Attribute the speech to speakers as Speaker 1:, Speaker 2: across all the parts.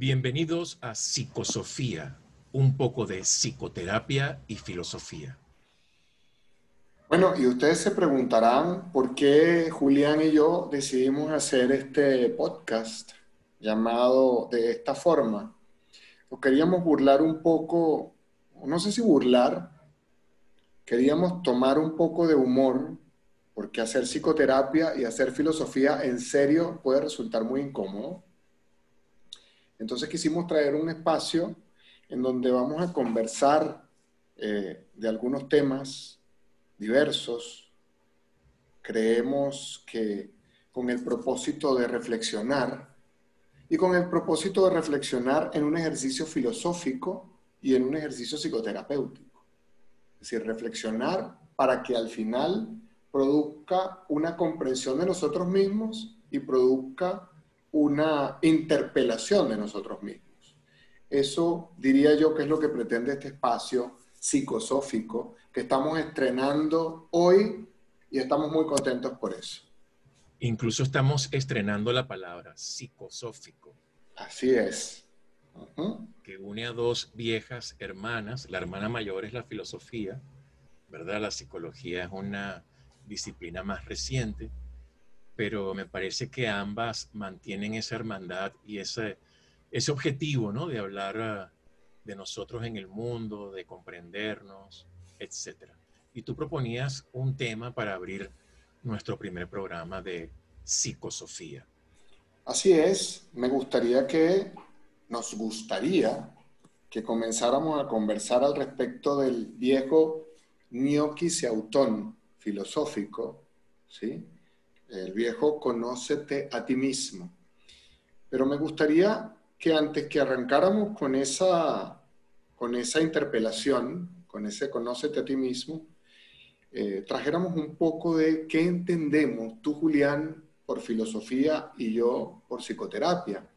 Speaker 1: Bienvenidos a Psicosofía, un poco de psicoterapia y filosofía.
Speaker 2: Bueno, y ustedes se preguntarán por qué Julián y yo decidimos hacer este podcast llamado de esta forma. Nos queríamos burlar un poco, no sé si burlar, queríamos tomar un poco de humor, porque hacer psicoterapia y hacer filosofía en serio puede resultar muy incómodo. Entonces quisimos traer un espacio en donde vamos a conversar eh, de algunos temas diversos. Creemos que con el propósito de reflexionar y con el propósito de reflexionar en un ejercicio filosófico y en un ejercicio psicoterapéutico. Es decir, reflexionar para que al final produzca una comprensión de nosotros mismos y produzca una interpelación de nosotros mismos. Eso diría yo que es lo que pretende este espacio psicosófico que estamos estrenando hoy y estamos muy contentos por eso.
Speaker 1: Incluso estamos estrenando la palabra psicosófico.
Speaker 2: Así es.
Speaker 1: Que une a dos viejas hermanas. La hermana mayor es la filosofía, ¿verdad? La psicología es una disciplina más reciente, pero me parece que ambas mantienen esa hermandad y ese, ese objetivo, ¿no? De hablar ah, de nosotros en el mundo, de comprendernos, etc. Y tú proponías un tema para abrir nuestro primer programa de psicosofía.
Speaker 2: Así es, me gustaría que, nos gustaría que comenzáramos a conversar al respecto del viejo gnocchi seautón filosófico, ¿sí? El viejo conócete a ti mismo. Pero me gustaría que antes que arrancáramos con esa, con esa interpelación, con ese conócete a ti mismo, eh, trajéramos un poco de qué entendemos tú, Julián, por filosofía y yo por psicoterapia.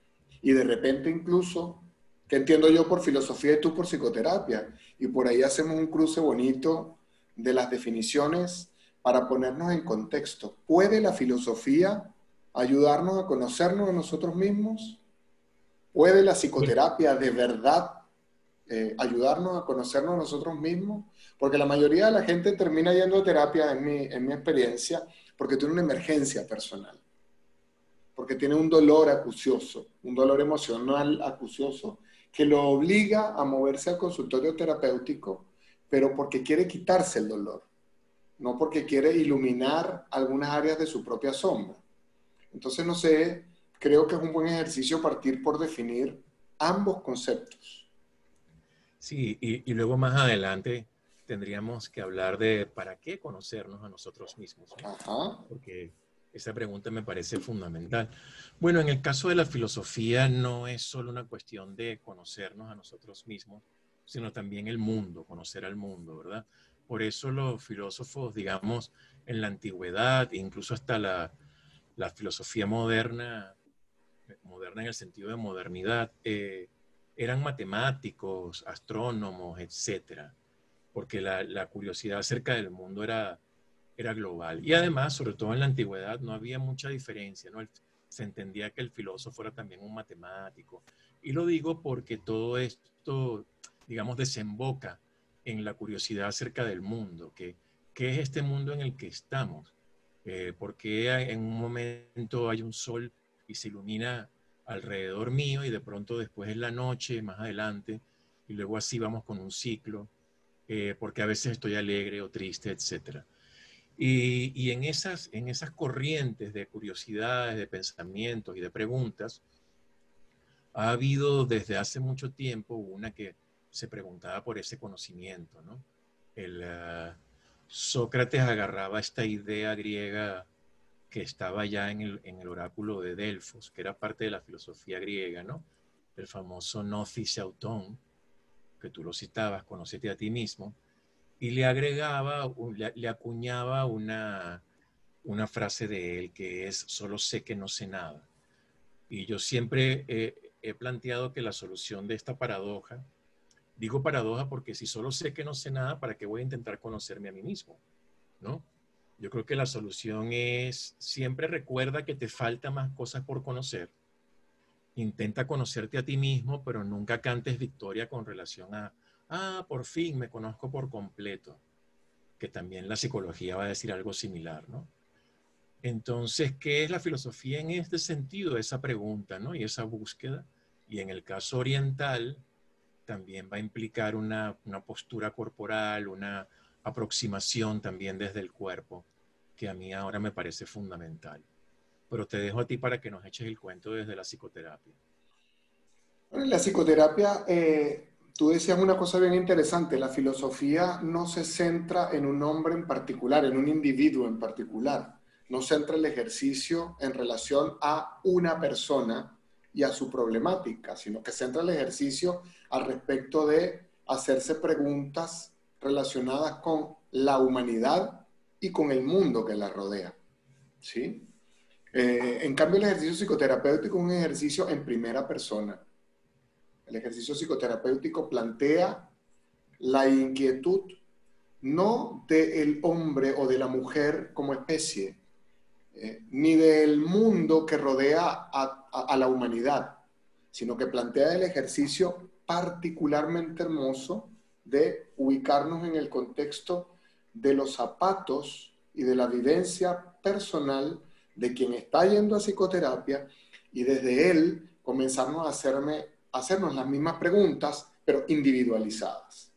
Speaker 2: Y de repente incluso, ¿qué entiendo yo por filosofía y tú por psicoterapia? Y por ahí hacemos un cruce bonito de las definiciones para ponernos en contexto. ¿Puede la filosofía ayudarnos a conocernos a nosotros mismos? ¿Puede la psicoterapia de verdad eh, ayudarnos a conocernos a nosotros mismos? Porque la mayoría de la gente termina yendo a terapia, en mi, en mi experiencia, porque tiene una emergencia personal, porque tiene un dolor acucioso, un dolor emocional acucioso, que lo obliga a moverse al consultorio terapéutico, pero porque quiere quitarse el dolor no porque quiere iluminar algunas áreas de su propia sombra. Entonces, no sé, creo que es un buen ejercicio partir por definir ambos conceptos.
Speaker 1: Sí, y, luego más adelante tendríamos que hablar de para qué conocernos a nosotros mismos. Ajá. Porque esa pregunta me parece fundamental. Bueno, en el caso de la filosofía no es solo una cuestión de conocernos a nosotros mismos, sino también el mundo, conocer al mundo, ¿verdad? Por eso los filósofos, digamos, en la antigüedad, incluso hasta la, filosofía moderna, moderna en el sentido de modernidad, eh, eran matemáticos, astrónomos, etcétera, porque la, curiosidad acerca del mundo era, global. Y además, sobre todo en la antigüedad, no había mucha diferencia, ¿no? Se entendía que el filósofo era también un matemático. Y lo digo porque todo esto, digamos, desemboca en la curiosidad acerca del mundo, que, ¿qué es este mundo en el que estamos? Eh, ¿Por en un momento hay un sol y se ilumina alrededor mío y de pronto después es la noche, más adelante, y luego así vamos con un ciclo? Eh, porque a veces estoy alegre o triste, etc. Y, y, en, esas, en esas corrientes de curiosidades, de pensamientos y de preguntas, ha habido desde hace mucho tiempo una que se preguntaba por ese conocimiento, ¿no? El, eh, Sócrates agarraba esta idea griega que estaba ya en el, oráculo de Delfos, que era parte de la filosofía griega, ¿no? El famoso Gnosis autón, que tú lo citabas, conocete a ti mismo, y le agregaba, le, acuñaba una frase de él que es, solo sé que no sé nada. Y yo siempre he planteado que la solución de esta paradoja Digo paradoja porque si solo sé que no sé nada, ¿para qué voy a intentar conocerme a mí mismo? ¿No? Yo creo que la solución es siempre recuerda que te falta más cosas por conocer intenta conocerte a ti mismo, pero nunca cantes victoria con relación a, ah, por fin me conozco por completo, que también la psicología va a decir algo similar, ¿no? Entonces, ¿qué es la filosofía en este sentido? Esa pregunta, ¿no? Y esa búsqueda. Y en el caso oriental, también va a implicar una, una postura corporal, una aproximación también desde el cuerpo, que a mí ahora me parece fundamental. Pero te dejo a ti para que nos eches el cuento desde la psicoterapia.
Speaker 2: Bueno, en la psicoterapia, eh, tú decías una cosa bien interesante, la filosofía no se centra en un hombre en particular, en un individuo en particular, no centra el ejercicio en relación a una persona y a su problemática, sino que centra el ejercicio al respecto de hacerse preguntas relacionadas con la humanidad y con el mundo que la rodea. ¿sí? Eh, en cambio, el ejercicio psicoterapéutico es un ejercicio en primera persona. El ejercicio psicoterapéutico plantea la inquietud no del hombre o de la mujer como especie, eh, ni del mundo que rodea a la humanidad, sino que plantea el ejercicio particularmente hermoso de ubicarnos en el contexto de los zapatos y de la vivencia personal de quien está yendo a psicoterapia y desde él comenzarnos a hacerme, hacernos las mismas preguntas, pero individualizadas.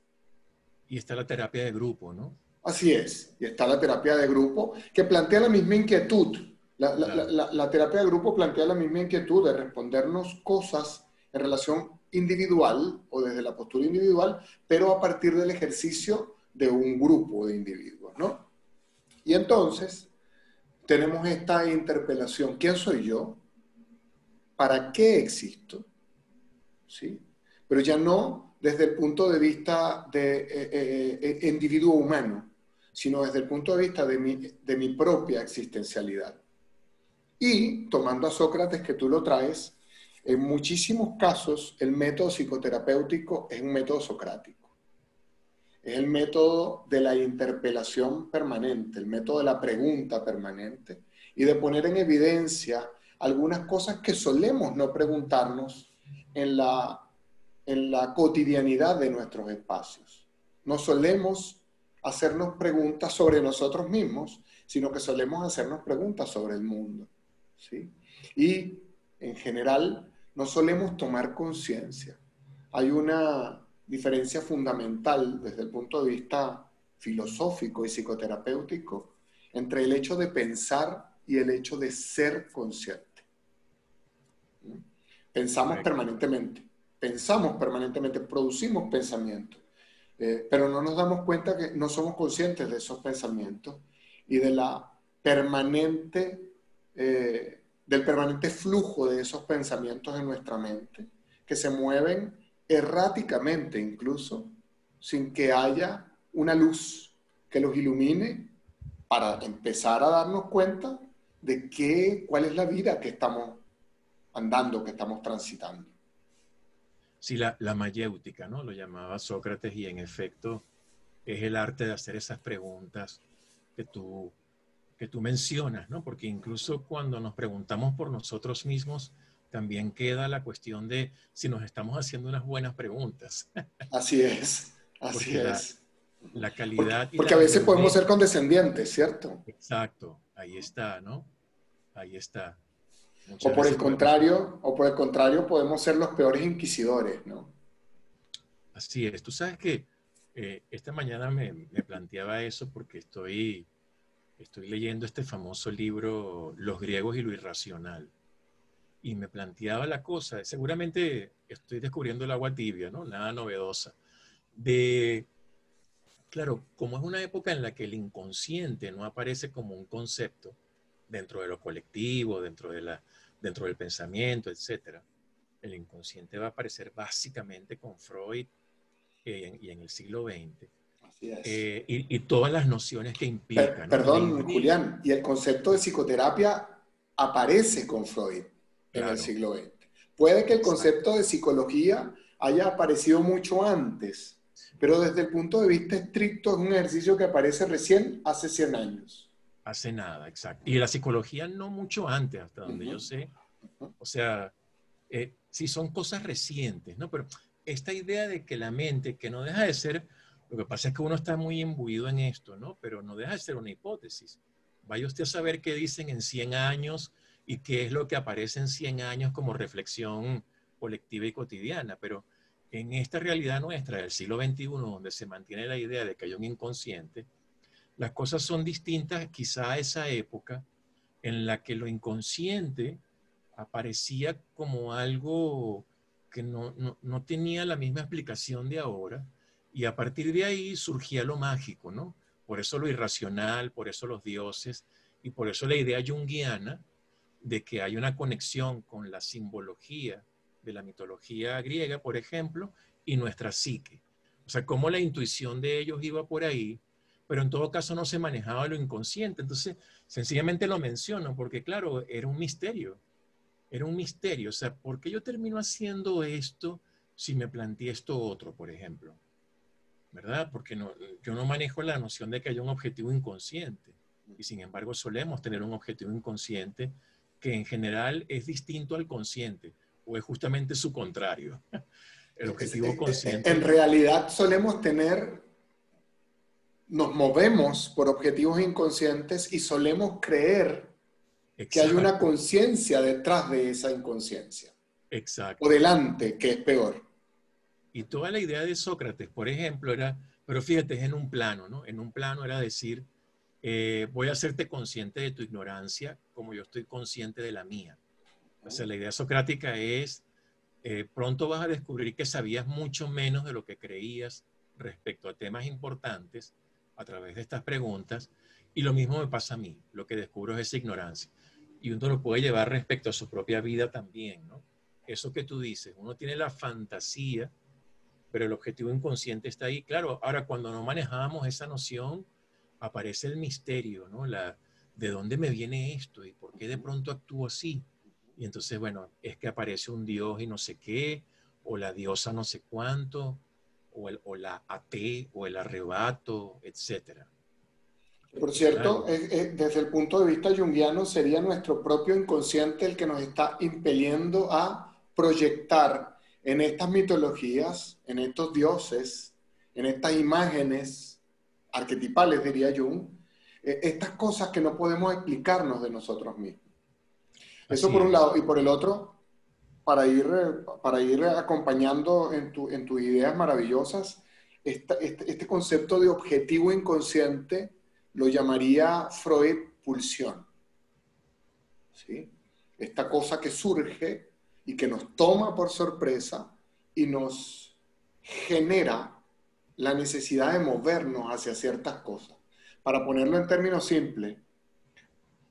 Speaker 1: Y está la terapia de grupo, ¿no?
Speaker 2: Así es, y está la terapia de grupo que plantea la misma inquietud. La, la, la terapia de grupo plantea la misma inquietud de respondernos cosas en relación individual o desde la postura individual, pero a partir del ejercicio de un grupo de individuos, ¿no? Y entonces tenemos esta interpelación, ¿quién soy yo? ¿Para qué existo? ¿Sí? Pero ya no desde el punto de vista de eh, eh, eh, individuo humano, sino desde el punto de vista de mi, de mi propia existencialidad. Y tomando a Sócrates que tú lo traes, en muchísimos casos, el método psicoterapéutico es un método socrático. Es el método de la interpelación permanente, el método de la pregunta permanente y de poner en evidencia algunas cosas que solemos no preguntarnos en la, en la cotidianidad de nuestros espacios. No solemos hacernos preguntas sobre nosotros mismos, sino que solemos hacernos preguntas sobre el mundo. ¿Sí? Y en general, no solemos tomar conciencia. Hay una diferencia fundamental desde el punto de vista filosófico y psicoterapéutico entre el hecho de pensar y el hecho de ser consciente. Pensamos permanentemente, pensamos permanentemente, producimos pensamientos, eh, pero no nos damos cuenta que no somos conscientes de esos pensamientos y de la permanente eh, del permanente flujo de esos pensamientos en nuestra mente, que se mueven erráticamente incluso, sin que haya una luz que los ilumine para empezar a darnos cuenta de qué, cuál es la vida que estamos andando, que estamos transitando.
Speaker 1: Sí, la, la mayéutica, ¿no? Lo llamaba Sócrates y en efecto es el arte de hacer esas preguntas que tú que tú mencionas, ¿no? Porque incluso cuando nos preguntamos por nosotros mismos, también queda la cuestión de si nos estamos haciendo unas buenas preguntas.
Speaker 2: Así es, así es.
Speaker 1: La, calidad.
Speaker 2: Porque, a veces podemos ser condescendientes, ¿cierto?
Speaker 1: Exacto, ahí está, ¿no? Ahí está.
Speaker 2: o por el contrario, o por el contrario, podemos ser los peores inquisidores, ¿no?
Speaker 1: Así es. Tú sabes que eh, esta mañana me, me planteaba eso porque estoy estoy leyendo este famoso libro Los griegos y lo irracional. Y me planteaba la cosa, seguramente estoy descubriendo el agua tibia, ¿no? Nada novedosa. De, claro, como es una época en la que el inconsciente no aparece como un concepto dentro de lo colectivo, dentro, de la, dentro del pensamiento, etc. El inconsciente va a aparecer básicamente con Freud eh, y en el siglo XX eh, y, todas las nociones que implican.
Speaker 2: Perdón, Julián, y el concepto de psicoterapia aparece con Freud en el siglo XX. Puede que el concepto de psicología haya aparecido mucho antes, pero desde el punto de vista estricto es un ejercicio que aparece recién hace 100 años.
Speaker 1: Hace nada, exacto. Y la psicología no mucho antes, hasta donde yo sé. O sea, eh, sí son cosas recientes, ¿no? Pero esta idea de que la mente, que no deja de ser, lo que pasa es que uno está muy imbuido en esto, ¿no? Pero no deja de ser una hipótesis. Vaya usted a saber qué dicen en 100 años y qué es lo que aparece en 100 años como reflexión colectiva y cotidiana, pero en esta realidad nuestra del siglo XXI, donde se mantiene la idea de que hay un inconsciente, las cosas son distintas quizá a esa época en la que lo inconsciente aparecía como algo que no, no, tenía la misma explicación de ahora y a partir de ahí surgía lo mágico, ¿no? Por eso lo irracional, por eso los dioses y por eso la idea junguiana de que hay una conexión con la simbología de la mitología griega, por ejemplo, y nuestra psique. O sea, cómo la intuición de ellos iba por ahí, pero en todo caso no se manejaba lo inconsciente. Entonces, sencillamente lo menciono porque, claro, era un misterio. Era un misterio. O sea, ¿por qué yo termino haciendo esto si me planteé esto otro, por ejemplo? ¿Verdad? Porque no, yo no manejo la noción de que hay un objetivo inconsciente. Y sin embargo, solemos tener un objetivo inconsciente que en general es distinto al consciente o es justamente su contrario. El objetivo consciente.
Speaker 2: En realidad solemos tener nos movemos por objetivos inconscientes y solemos creer que hay una conciencia detrás de esa inconsciencia.
Speaker 1: Exacto.
Speaker 2: O delante, que es peor.
Speaker 1: Y toda la idea de Sócrates, por ejemplo, era, pero fíjate, es en un plano, ¿no? En un plano era decir, eh, voy a hacerte consciente de tu ignorancia como yo estoy consciente de la mía. O sea, la idea socrática es, eh, pronto vas a descubrir que sabías mucho menos de lo que creías respecto a temas importantes a través de estas preguntas y lo mismo me pasa a mí, lo que descubro es esa ignorancia. Y uno lo puede llevar respecto a su propia vida también, ¿no? Eso que tú dices, uno tiene la fantasía, pero el objetivo inconsciente está ahí. Claro, ahora cuando no manejamos esa noción, aparece el misterio, ¿no? La, ¿De dónde me viene esto? ¿Y por qué de pronto actúo así? Y entonces, bueno, es que aparece un dios y no sé qué, o la diosa no sé cuánto, o, el, o la AT o el arrebato, etcétera.
Speaker 2: Por cierto, desde el punto de vista junguiano, sería nuestro propio inconsciente el que nos está impeliendo a proyectar en estas mitologías, en estos dioses, en estas imágenes arquetipales, diría Jung, eh, estas cosas que no podemos explicarnos de nosotros mismos. Eso por un lado. Y por el otro, para ir, para ir acompañando en, tu, en tus ideas maravillosas, este, este, concepto de objetivo inconsciente lo llamaría Freud pulsión. ¿Sí? Esta cosa que surge y que nos toma por sorpresa y nos genera la necesidad de movernos hacia ciertas cosas. Para ponerlo en términos simples,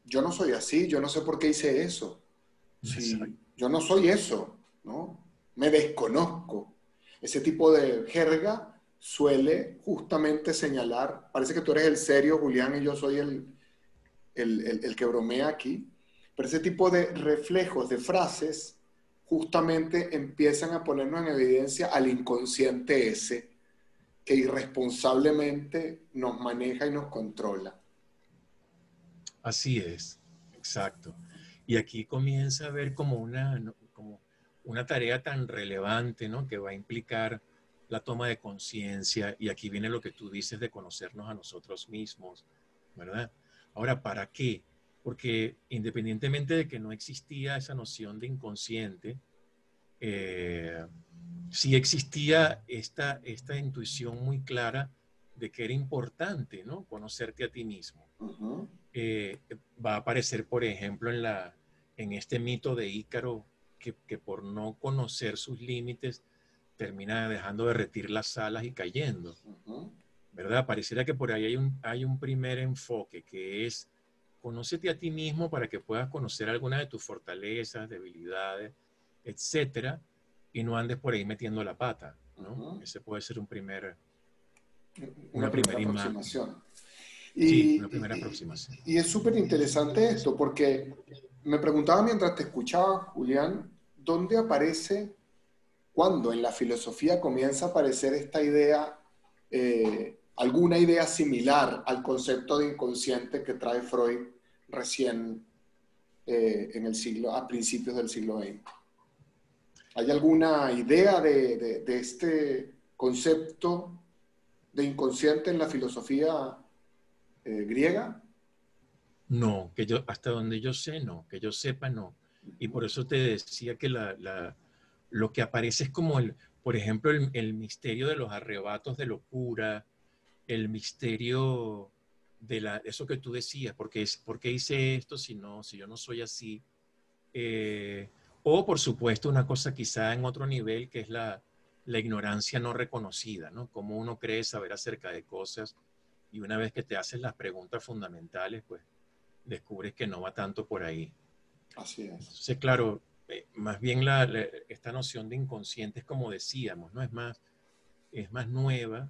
Speaker 2: yo no soy así, yo no sé por qué hice eso. Sí, yo no soy eso, ¿no? Me desconozco. Ese tipo de jerga suele justamente señalar, parece que tú eres el serio, Julián, y yo soy el, el, que bromea aquí, pero ese tipo de reflejos, de frases, justamente empiezan a ponernos en evidencia al inconsciente ese que irresponsablemente nos maneja y nos controla.
Speaker 1: Así es, exacto. Y aquí comienza a ver como una, como una tarea tan relevante, ¿no? Que va a implicar la toma de conciencia. Y aquí viene lo que tú dices de conocernos a nosotros mismos, ¿verdad? Ahora, ¿para qué? Porque independientemente de que no existía esa noción de inconsciente, eh, sí existía esta, esta intuición muy clara de que era importante, ¿no? Conocerte a ti mismo. Eh, va a aparecer, por ejemplo, en, la, en este mito de Ícaro, que, que, por no conocer sus límites termina dejando de derretir las alas y cayendo. ¿Verdad? Pareciera que por ahí hay un, hay un primer enfoque que es conócete a ti mismo para que puedas conocer algunas de tus fortalezas, debilidades, etcétera, y no andes por ahí metiendo la pata, ¿no? Ese puede ser un primer,
Speaker 2: una, primera, aproximación.
Speaker 1: Y, una primera aproximación.
Speaker 2: Y es súper interesante esto, porque me preguntaba mientras te escuchaba, Julián, ¿dónde aparece, cuando en la filosofía comienza a aparecer esta idea, eh, alguna idea similar al concepto de inconsciente que trae Freud recién eh, en el siglo, a principios del siglo XX? ¿Hay alguna idea de, este concepto de inconsciente en la filosofía eh, griega?
Speaker 1: No, que yo, hasta donde yo sé, no, que yo sepa, no. Y por eso te decía que la, lo que aparece es como, el, por ejemplo, el, misterio de los arrebatos de locura, el misterio de la, eso que tú decías, porque es, ¿por qué hice esto si no, si yo no soy así? Eh, o, por supuesto, una cosa quizá en otro nivel, que es la, la ignorancia no reconocida, ¿no? Cómo uno cree saber acerca de cosas y una vez que te haces las preguntas fundamentales, pues descubres que no va tanto por ahí.
Speaker 2: Así es.
Speaker 1: Entonces, claro, eh, más bien la, esta noción de inconsciente es como decíamos, ¿no? Es más, es más nueva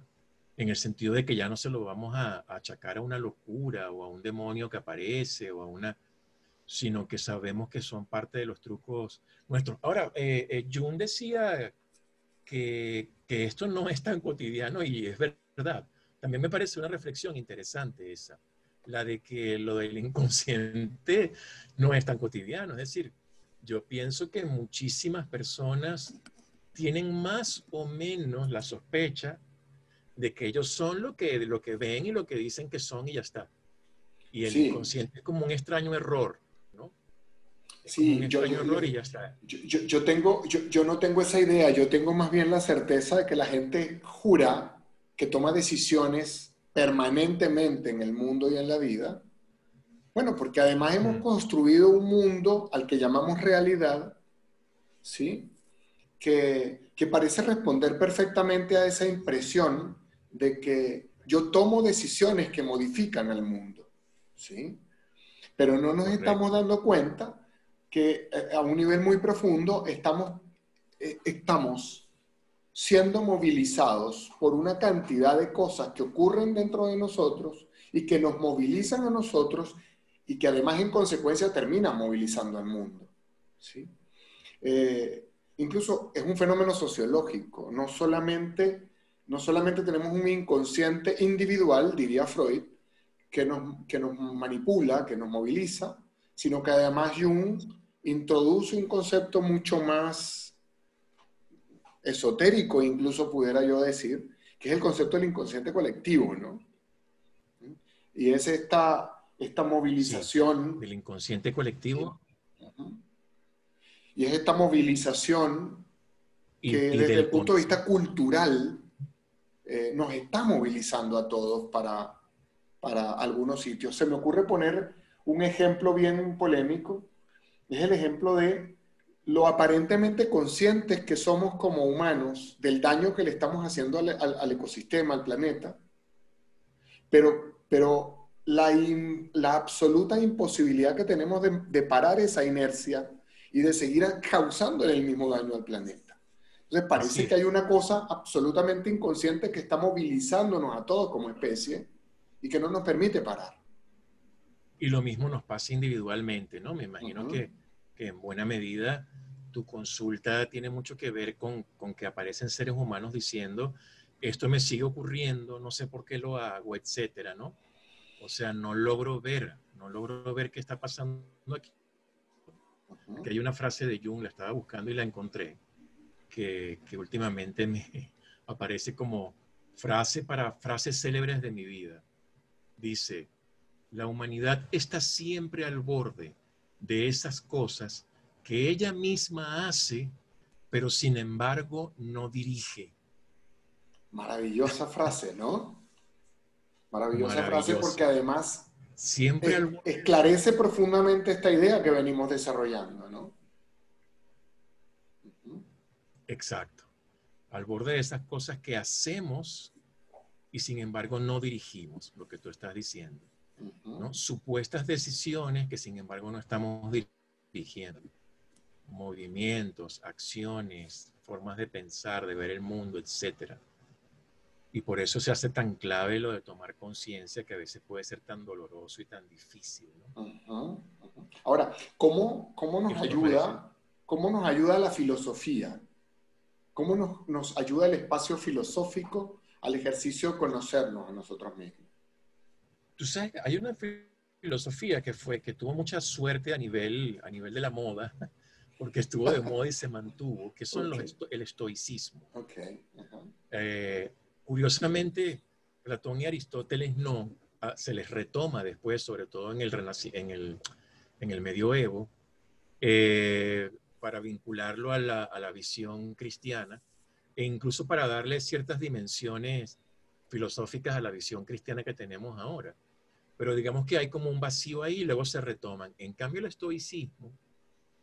Speaker 1: en el sentido de que ya no se lo vamos a, achacar a una locura o a un demonio que aparece o a una, sino que sabemos que son parte de los trucos nuestros. Ahora, eh, eh, Jung decía que, que esto no es tan cotidiano y es verdad. También me parece una reflexión interesante esa la de que lo del inconsciente no es tan cotidiano. Es decir, yo pienso que muchísimas personas tienen más o menos la sospecha de que ellos son lo que, lo que ven y lo que dicen que son y ya está. Y el inconsciente es como un extraño error, ¿no?
Speaker 2: sí, un extraño error y ya está. Yo, tengo, yo no tengo esa idea, yo tengo más bien la certeza de que la gente jura que toma decisiones permanentemente en el mundo y en la vida? Bueno, porque además hemos mm. construido un mundo al que llamamos realidad, ¿sí? Que, que parece responder perfectamente a esa impresión de que yo tomo decisiones que modifican al mundo, ¿sí? Pero no nos estamos dando cuenta que eh, a un nivel muy profundo estamos, eh, estamos siendo movilizados por una cantidad de cosas que ocurren dentro de nosotros y que nos movilizan a nosotros y que además en consecuencia terminan movilizando al mundo. ¿sí? Eh, incluso es un fenómeno sociológico, no solamente, no solamente tenemos un inconsciente individual, diría Freud, que nos, que nos manipula, que nos moviliza, sino que además Jung introduce un concepto mucho más esotérico, incluso pudiera yo decir, que es el concepto del inconsciente colectivo, ¿no? Y es esta, esta movilización.
Speaker 1: del inconsciente colectivo.
Speaker 2: Y es esta movilización que desde el punto de vista cultural eh, nos está movilizando a todos para, para algunos sitios. Se me ocurre poner un ejemplo bien polémico, es el ejemplo de lo aparentemente conscientes que somos como humanos del daño que le estamos haciendo al, ecosistema, al planeta, pero, pero la, la absoluta imposibilidad que tenemos de, parar esa inercia y de seguir causando el mismo daño al planeta. Entonces parece que hay una cosa absolutamente inconsciente que está movilizándonos a todos como especie y que no nos permite parar.
Speaker 1: Y lo mismo nos pasa individualmente, ¿no? Me imagino que, que en buena medida tu consulta tiene mucho que ver con, que aparecen seres humanos diciendo, esto me sigue ocurriendo, no sé por qué lo hago, etcétera, ¿no? O sea, no logro ver, no logro ver qué está pasando aquí. Que hay una frase de Jung, la estaba buscando y la encontré, que, que últimamente me aparece como frase para frases célebres de mi vida. Dice, la humanidad está siempre al borde de esas cosas que ella misma hace, pero sin embargo no dirige.
Speaker 2: Maravillosa frase, ¿no? Maravillosa frase porque además
Speaker 1: siempre
Speaker 2: esclarece profundamente esta idea que venimos desarrollando, ¿no?
Speaker 1: Exacto. Al borde de esas cosas que hacemos y sin embargo no dirigimos, lo que tú estás diciendo. ¿no? Supuestas decisiones que sin embargo no estamos dirigiendo movimientos, acciones, formas de pensar, de ver el mundo, etc. Y por eso se hace tan clave lo de tomar conciencia que a veces puede ser tan doloroso y tan difícil.
Speaker 2: Ahora, ¿cómo, cómo nos ayuda, cómo nos ayuda la filosofía? ¿Cómo nos, nos ayuda el espacio filosófico al ejercicio de conocernos a nosotros mismos?
Speaker 1: Tú sabes, hay una filosofía que fue que tuvo mucha suerte a nivel a nivel de la moda porque estuvo de moda y se mantuvo, que son los el estoicismo.
Speaker 2: Okay.
Speaker 1: Eh, curiosamente, Platón y Aristóteles no, ah, se les retoma después, sobre todo en el, en el, en el medioevo, eh, para vincularlo a la, a la, visión cristiana e incluso para darle ciertas dimensiones filosóficas a la visión cristiana que tenemos ahora. Pero digamos que hay como un vacío ahí y luego se retoman. En cambio, el estoicismo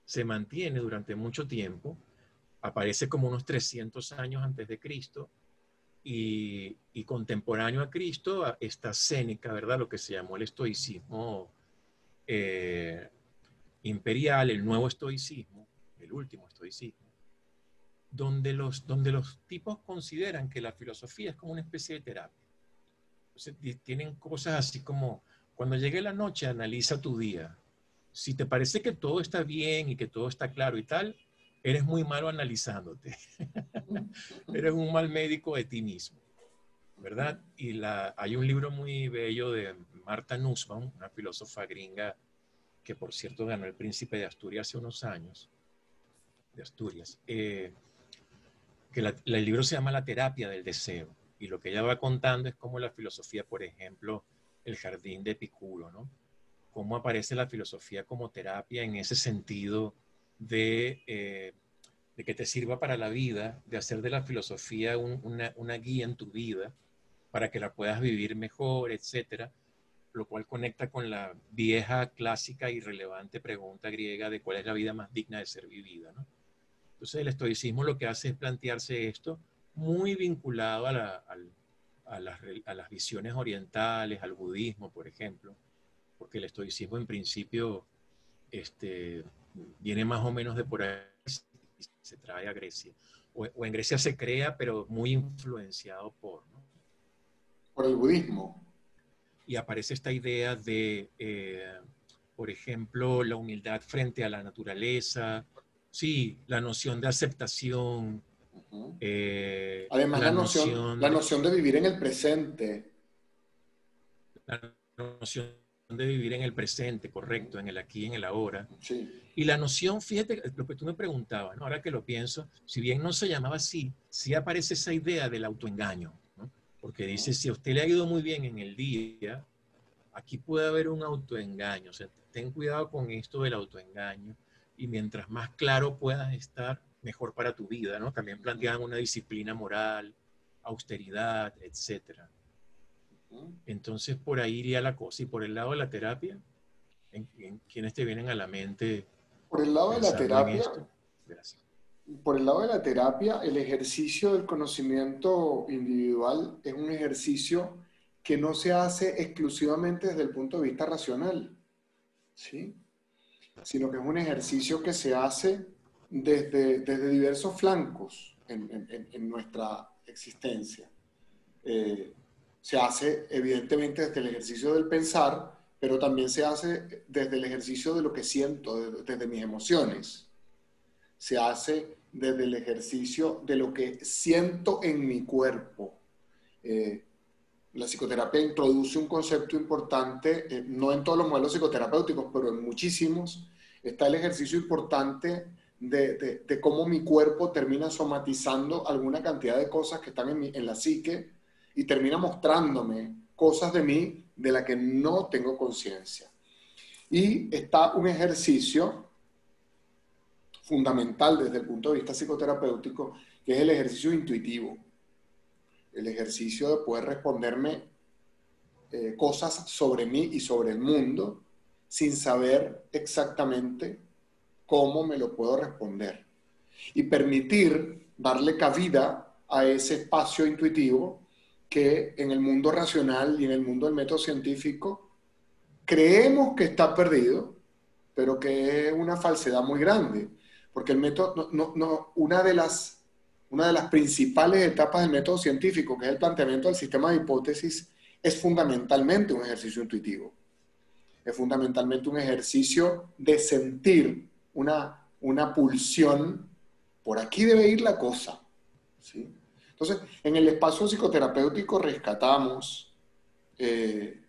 Speaker 1: se mantiene durante mucho tiempo, aparece como unos 300 años antes de Cristo y, contemporáneo a Cristo está Séneca, ¿verdad? Lo que se llamó el estoicismo eh, imperial, el nuevo estoicismo, el último estoicismo, donde los, donde los tipos consideran que la filosofía es como una especie de terapia. tienen cosas así como, cuando llegue la noche, analiza tu día, si te parece que todo está bien y que todo está claro y tal, eres muy malo analizándote. eres un mal médico de ti mismo, ¿verdad? Y hay un libro muy bello de Marta Nussbaum, una filósofa gringa que por cierto ganó el Príncipe de Asturias hace unos años, de Asturias, eh, que el libro se llama La terapia del deseo. Y lo que ella va contando es cómo la filosofía, por ejemplo, el jardín de Epicuro, ¿no? cómo aparece la filosofía como terapia en ese sentido eh, de, que te sirva para la vida, de hacer de la filosofía una, guía en tu vida para que la puedas vivir mejor, etcétera, lo cual conecta con la vieja, clásica y relevante pregunta griega de cuál es la vida más digna de ser vivida. Entonces el estoicismo lo que hace es plantearse esto muy vinculado a, a las visiones orientales, al budismo, por ejemplo, porque el estoicismo en principio este, viene más o menos de por ahí, se trae a Grecia. O, en Grecia se crea, pero muy influenciado por...
Speaker 2: Por el budismo.
Speaker 1: Y aparece esta idea de, eh, por ejemplo, la humildad frente a la naturaleza, sí, la noción de aceptación.
Speaker 2: Eh, Además, la, noción, la noción de vivir en el presente.
Speaker 1: La noción de vivir en el presente, correcto, en el aquí, en el ahora. Y la noción, fíjate, lo que tú me preguntabas, ahora que lo pienso, si bien no se llamaba así, sí aparece esa idea del autoengaño, porque dice, si a usted le ha ido muy bien en el día, aquí puede haber un autoengaño, o sea, ten cuidado con esto del autoengaño y mientras más claro puedas estar, mejor para tu vida, ¿no? También plantean una disciplina moral, austeridad, etcétera. Entonces, por ahí iría la cosa. Y por el lado de la terapia, ¿en, quiénes te vienen a la mente?
Speaker 2: Por el lado de la terapia, por el lado de la terapia, el ejercicio del conocimiento individual es un ejercicio que no se hace exclusivamente desde el punto de vista racional, ¿sí? Sino que es un ejercicio que se hace desde, desde diversos flancos en, en, nuestra existencia. Eh, se hace evidentemente desde el ejercicio del pensar, pero también se hace desde el ejercicio de lo que siento, desde, mis emociones. Se hace desde el ejercicio de lo que siento en mi cuerpo. Eh, la psicoterapia introduce un concepto importante, eh, no en todos los modelos psicoterapéuticos, pero en muchísimos, está el ejercicio importante de, cómo mi cuerpo termina somatizando alguna cantidad de cosas que están en, en la psique y termina mostrándome cosas de mí de las que no tengo conciencia. Y está un ejercicio fundamental desde el punto de vista psicoterapéutico, que es el ejercicio intuitivo. El ejercicio de poder responderme eh, cosas sobre mí y sobre el mundo sin saber exactamente cómo me lo puedo responder. Y permitir darle cabida a ese espacio intuitivo que en el mundo racional y en el mundo del método científico creemos que está perdido, pero que es una falsedad muy grande, porque el método, no, no, una, de las, una de las principales etapas del método científico, que es el planteamiento del sistema de hipótesis, es fundamentalmente un ejercicio intuitivo. Es fundamentalmente un ejercicio de sentir una, una pulsión, por aquí debe ir la cosa. ¿sí? Entonces, en el espacio psicoterapéutico rescatamos eh,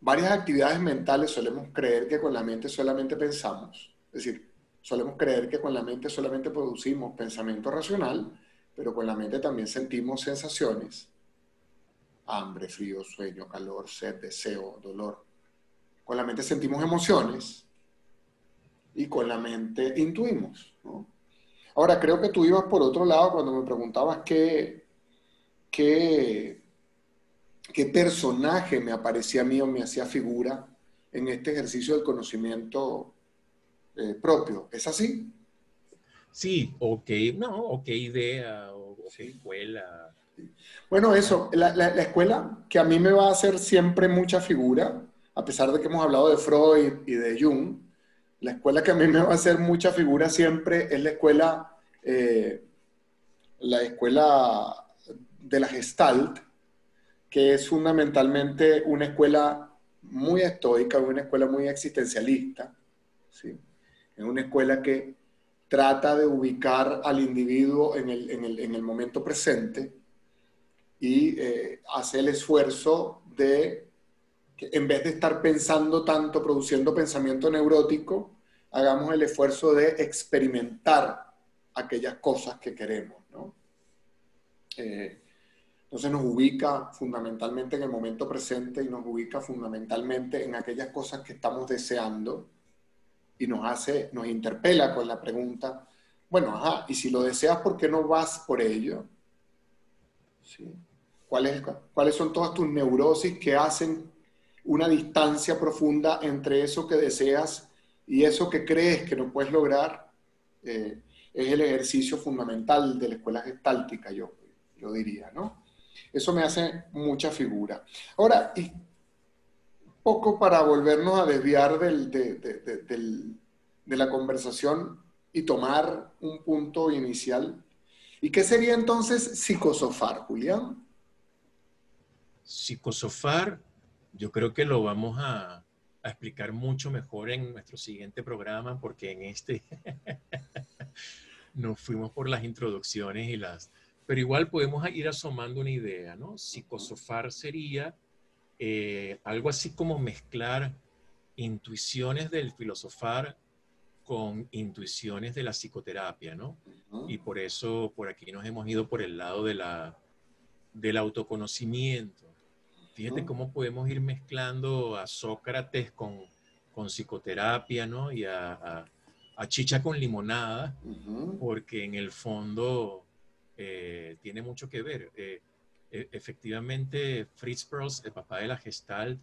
Speaker 2: varias actividades mentales. Solemos creer que con la mente solamente pensamos. Es decir, solemos creer que con la mente solamente producimos pensamiento racional, pero con la mente también sentimos sensaciones, hambre, frío, sueño, calor, sed, deseo, dolor. Con la mente sentimos emociones y con la mente intuimos. Ahora, creo que tú ibas por otro lado cuando me preguntabas qué, qué, qué personaje me aparecía a mí o me hacía figura en este ejercicio del conocimiento eh, propio. ¿Es así?
Speaker 1: Sí, o qué, no, o qué idea, o, qué escuela.
Speaker 2: Bueno, eso, la, la, escuela que a mí me va a hacer siempre mucha figura, a pesar de que hemos hablado de Freud y de Jung, la escuela que a mí me va a hacer mucha figura siempre es la escuela, eh, la escuela de la Gestalt, que es fundamentalmente una escuela muy estoica, una escuela muy existencialista. ¿sí? Es una escuela que trata de ubicar al individuo en el, en el, en el momento presente y eh, hace el esfuerzo de en vez de estar pensando tanto, produciendo pensamiento neurótico, hagamos el esfuerzo de experimentar aquellas cosas que queremos. ¿no? Eh, entonces nos ubica fundamentalmente en el momento presente y nos ubica fundamentalmente en aquellas cosas que estamos deseando y nos hace, nos interpela con la pregunta, bueno, ajá, y si lo deseas, ¿por qué no vas por ello? ¿Cuáles, ¿Cuáles son todas tus neurosis que hacen una distancia profunda entre eso que deseas y eso que crees que no puedes lograr? Eh, es el ejercicio fundamental de la escuela gestáltica, yo, yo diría, ¿no? Eso me hace mucha figura. Ahora, poco para volvernos a desviar de, la conversación y tomar un punto inicial. ¿Y qué sería entonces psicosofar, Julián?
Speaker 1: Psicosofar, yo creo que lo vamos a, a explicar mucho mejor en nuestro siguiente programa, porque en este nos fuimos por las introducciones y las, pero igual podemos ir asomando una idea, ¿no? Psicosofar sería eh, algo así como mezclar intuiciones del filosofar con intuiciones de la psicoterapia, ¿no? Y por eso por aquí nos hemos ido por el lado de la, del autoconocimiento. Fíjate cómo podemos ir mezclando a Sócrates con, con psicoterapia, ¿no? Y a, a, chicha con limonada, porque en el fondo eh, tiene mucho que ver. Eh, e, efectivamente, Fritz Perls, el papá de la Gestalt,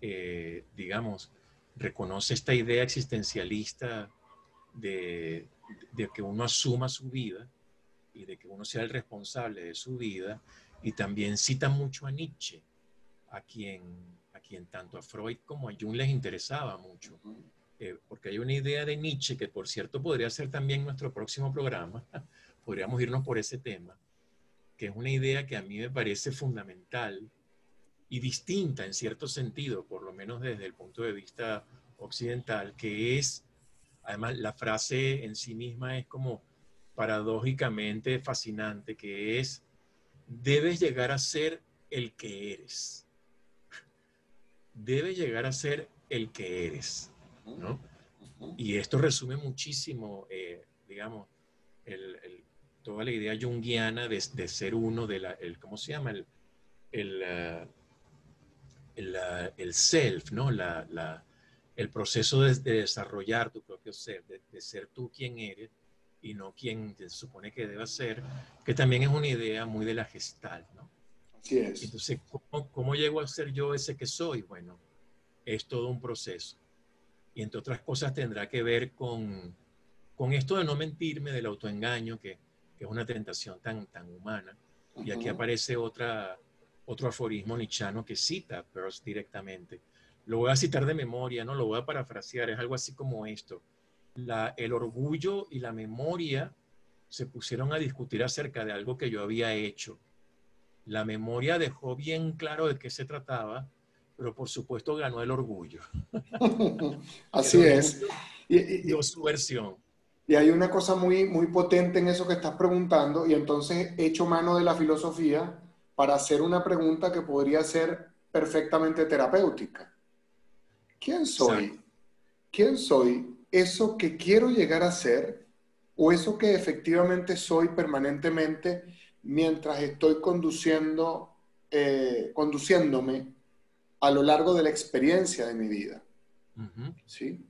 Speaker 1: eh, digamos, reconoce esta idea existencialista de, que uno asuma su vida y de que uno sea el responsable de su vida, y también cita mucho a Nietzsche, a quien, a quien tanto a Freud como a Jung les interesaba mucho. porque hay una idea de Nietzsche que, por cierto, podría ser también nuestro próximo programa, podríamos irnos por ese tema, que es una idea que a mí me parece fundamental y distinta en cierto sentido, por lo menos desde el punto de vista occidental, que es, además la frase en sí misma es como paradójicamente fascinante, que es, debes llegar a ser el que eres. Debes llegar a ser el que eres, ¿no? Y esto resume muchísimo, eh, digamos, el, toda la idea junguiana de, de ser uno, de la, el, ¿cómo se llama? El, el, el, el self, ¿no? La, la, el proceso de, de, desarrollar tu propio ser, de, de, ser tú quien eres y no quien se supone que debas ser, que también es una idea muy de la gestal, ¿no?
Speaker 2: Así es.
Speaker 1: Entonces, ¿cómo, ¿cómo llego a ser yo ese que soy? Bueno, es todo un proceso. Y entre otras cosas tendrá que ver con, con esto de no mentirme, del autoengaño, que, que es una tentación tan, tan humana. Y aquí aparece otra, otro aforismo nichano que cita Peirce directamente. Lo voy a citar de memoria, no lo voy a parafrasear, es algo así como esto. La, el orgullo y la memoria se pusieron a discutir acerca de algo que yo había hecho. La memoria dejó bien claro de qué se trataba, pero por supuesto ganó el orgullo.
Speaker 2: Así es.
Speaker 1: Y, y, su versión.
Speaker 2: Y hay una cosa muy, muy potente en eso que estás preguntando, y entonces he hecho mano de la filosofía para hacer una pregunta que podría ser perfectamente terapéutica. ¿Quién soy? ¿Quién soy eso que quiero llegar a ser o eso que efectivamente soy permanentemente mientras estoy conduciendo, eh, conduciéndome a lo largo de la experiencia de mi vida.
Speaker 1: ¿Sí?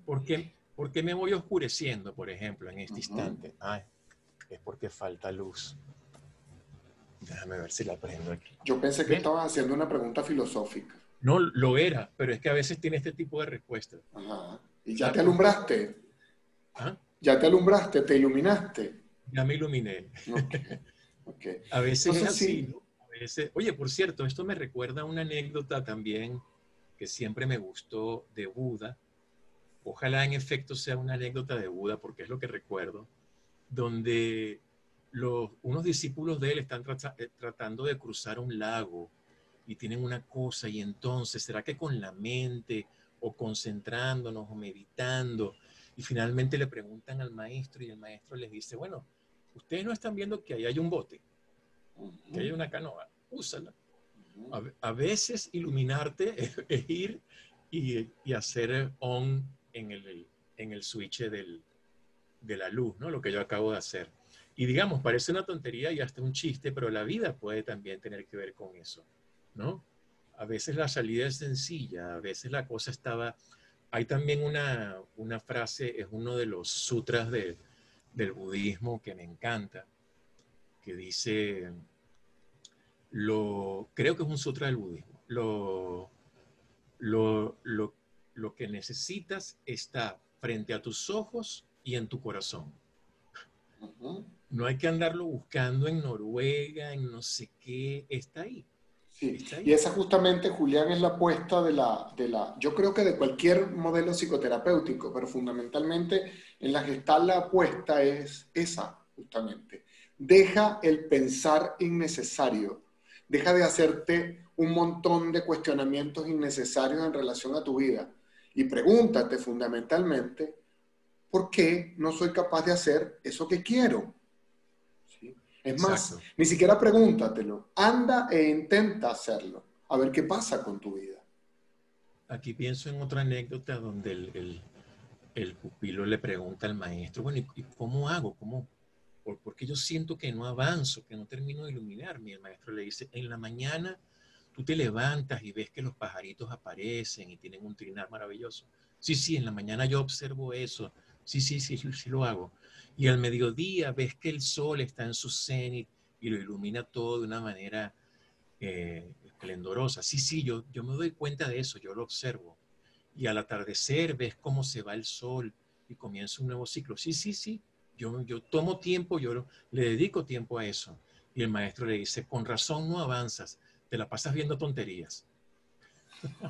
Speaker 1: ¿Por qué, me voy oscureciendo, por ejemplo, en este instante? Ay, es porque falta luz. Déjame ver si la prendo aquí.
Speaker 2: Yo pensé que estabas haciendo una pregunta filosófica.
Speaker 1: No, lo era, pero es que a veces tiene este tipo de respuestas.
Speaker 2: Ajá. ¿Y ya te alumbraste? ¿Ah? ¿Ya te alumbraste? ¿Te iluminaste?
Speaker 1: Ya me iluminé. Okay. A veces es así, oye, por cierto, esto me recuerda a una anécdota también que siempre me gustó de Buda. Ojalá en efecto sea una anécdota de Buda, porque es lo que recuerdo, donde los, unos discípulos de él están eh, tratando de cruzar un lago y tienen una cosa y entonces, ¿será que con la mente o concentrándonos o meditando? Y finalmente le preguntan al maestro y el maestro les dice, bueno, ustedes no están viendo que ahí hay un bote, que hay una canoa, úsala. A, veces iluminarte es, ir y, hacer on en el, en el switch del, de la luz, ¿no? Lo que yo acabo de hacer. Y digamos, parece una tontería y hasta un chiste, pero la vida puede también tener que ver con eso, ¿no? A veces la salida es sencilla, a veces la cosa estaba... Hay también una, una frase, es uno de los sutras de, del budismo que me encanta, que dice, lo, creo que es un sutra del budismo, lo, lo, lo, lo que necesitas está frente a tus ojos y en tu corazón. No hay que andarlo buscando en Noruega, en no sé qué, está ahí.
Speaker 2: Y esa justamente, Julián, es la apuesta de la, de la, yo creo que de cualquier modelo psicoterapéutico, pero fundamentalmente en la gestal la apuesta es esa, justamente. Deja el pensar innecesario, deja de hacerte un montón de cuestionamientos innecesarios en relación a tu vida y pregúntate fundamentalmente, ¿por qué no soy capaz de hacer eso que quiero? Es más, ni siquiera pregúntatelo, anda e intenta hacerlo, a ver qué pasa con tu vida.
Speaker 1: Aquí pienso en otra anécdota donde el, pupilo le pregunta al maestro, bueno, ¿y, cómo hago? ¿Cómo? porque yo siento que no avanzo, que no termino de iluminarme. El maestro le dice, en la mañana tú te levantas y ves que los pajaritos aparecen y tienen un trinar maravilloso. Sí, sí, en la mañana yo observo eso. Sí, sí, sí, sí lo hago. Y al mediodía ves que el sol está en su cenit y lo ilumina todo de una manera eh, esplendorosa. Sí, sí, yo, yo me doy cuenta de eso, yo lo observo. Y al atardecer ves cómo se va el sol y comienza un nuevo ciclo. Sí, sí, sí, yo, yo tomo tiempo, yo le dedico tiempo a eso. Y el maestro le dice, con razón no avanzas, te la pasas viendo tonterías.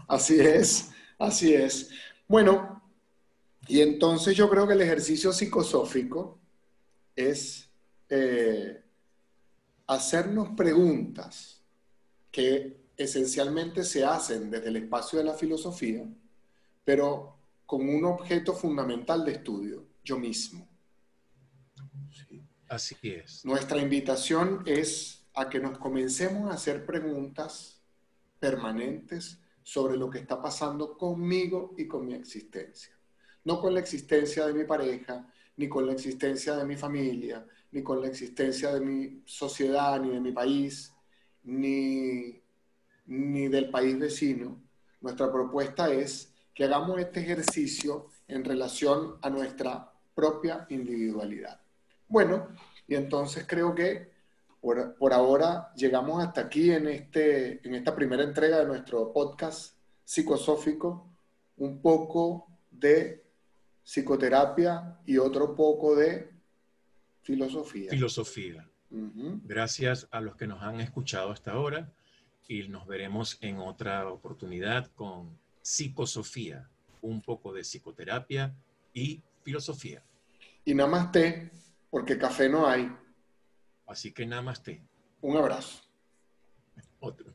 Speaker 2: Así es, así es. Bueno, y entonces yo creo que el ejercicio psicosófico es eh, hacernos preguntas que esencialmente se hacen desde el espacio de la filosofía, pero con un objeto fundamental de estudio, yo mismo.
Speaker 1: Así es.
Speaker 2: Nuestra invitación es a que nos comencemos a hacer preguntas permanentes sobre lo que está pasando conmigo y con mi existencia. No con la existencia de mi pareja, ni con la existencia de mi familia, ni con la existencia de mi sociedad, ni de mi país, ni, ni del país vecino. Nuestra propuesta es que hagamos este ejercicio en relación a nuestra propia individualidad. Bueno, y entonces creo que por, por, ahora llegamos hasta aquí en, este, en esta primera entrega de nuestro podcast psicosófico, un poco de psicoterapia y otro poco de filosofía.
Speaker 1: Filosofía. Gracias a los que nos han escuchado hasta ahora y nos veremos en otra oportunidad con psicosofía, un poco de psicoterapia y filosofía.
Speaker 2: Y namaste, porque café no hay.
Speaker 1: Así que namaste.
Speaker 2: Un abrazo.
Speaker 1: Otro.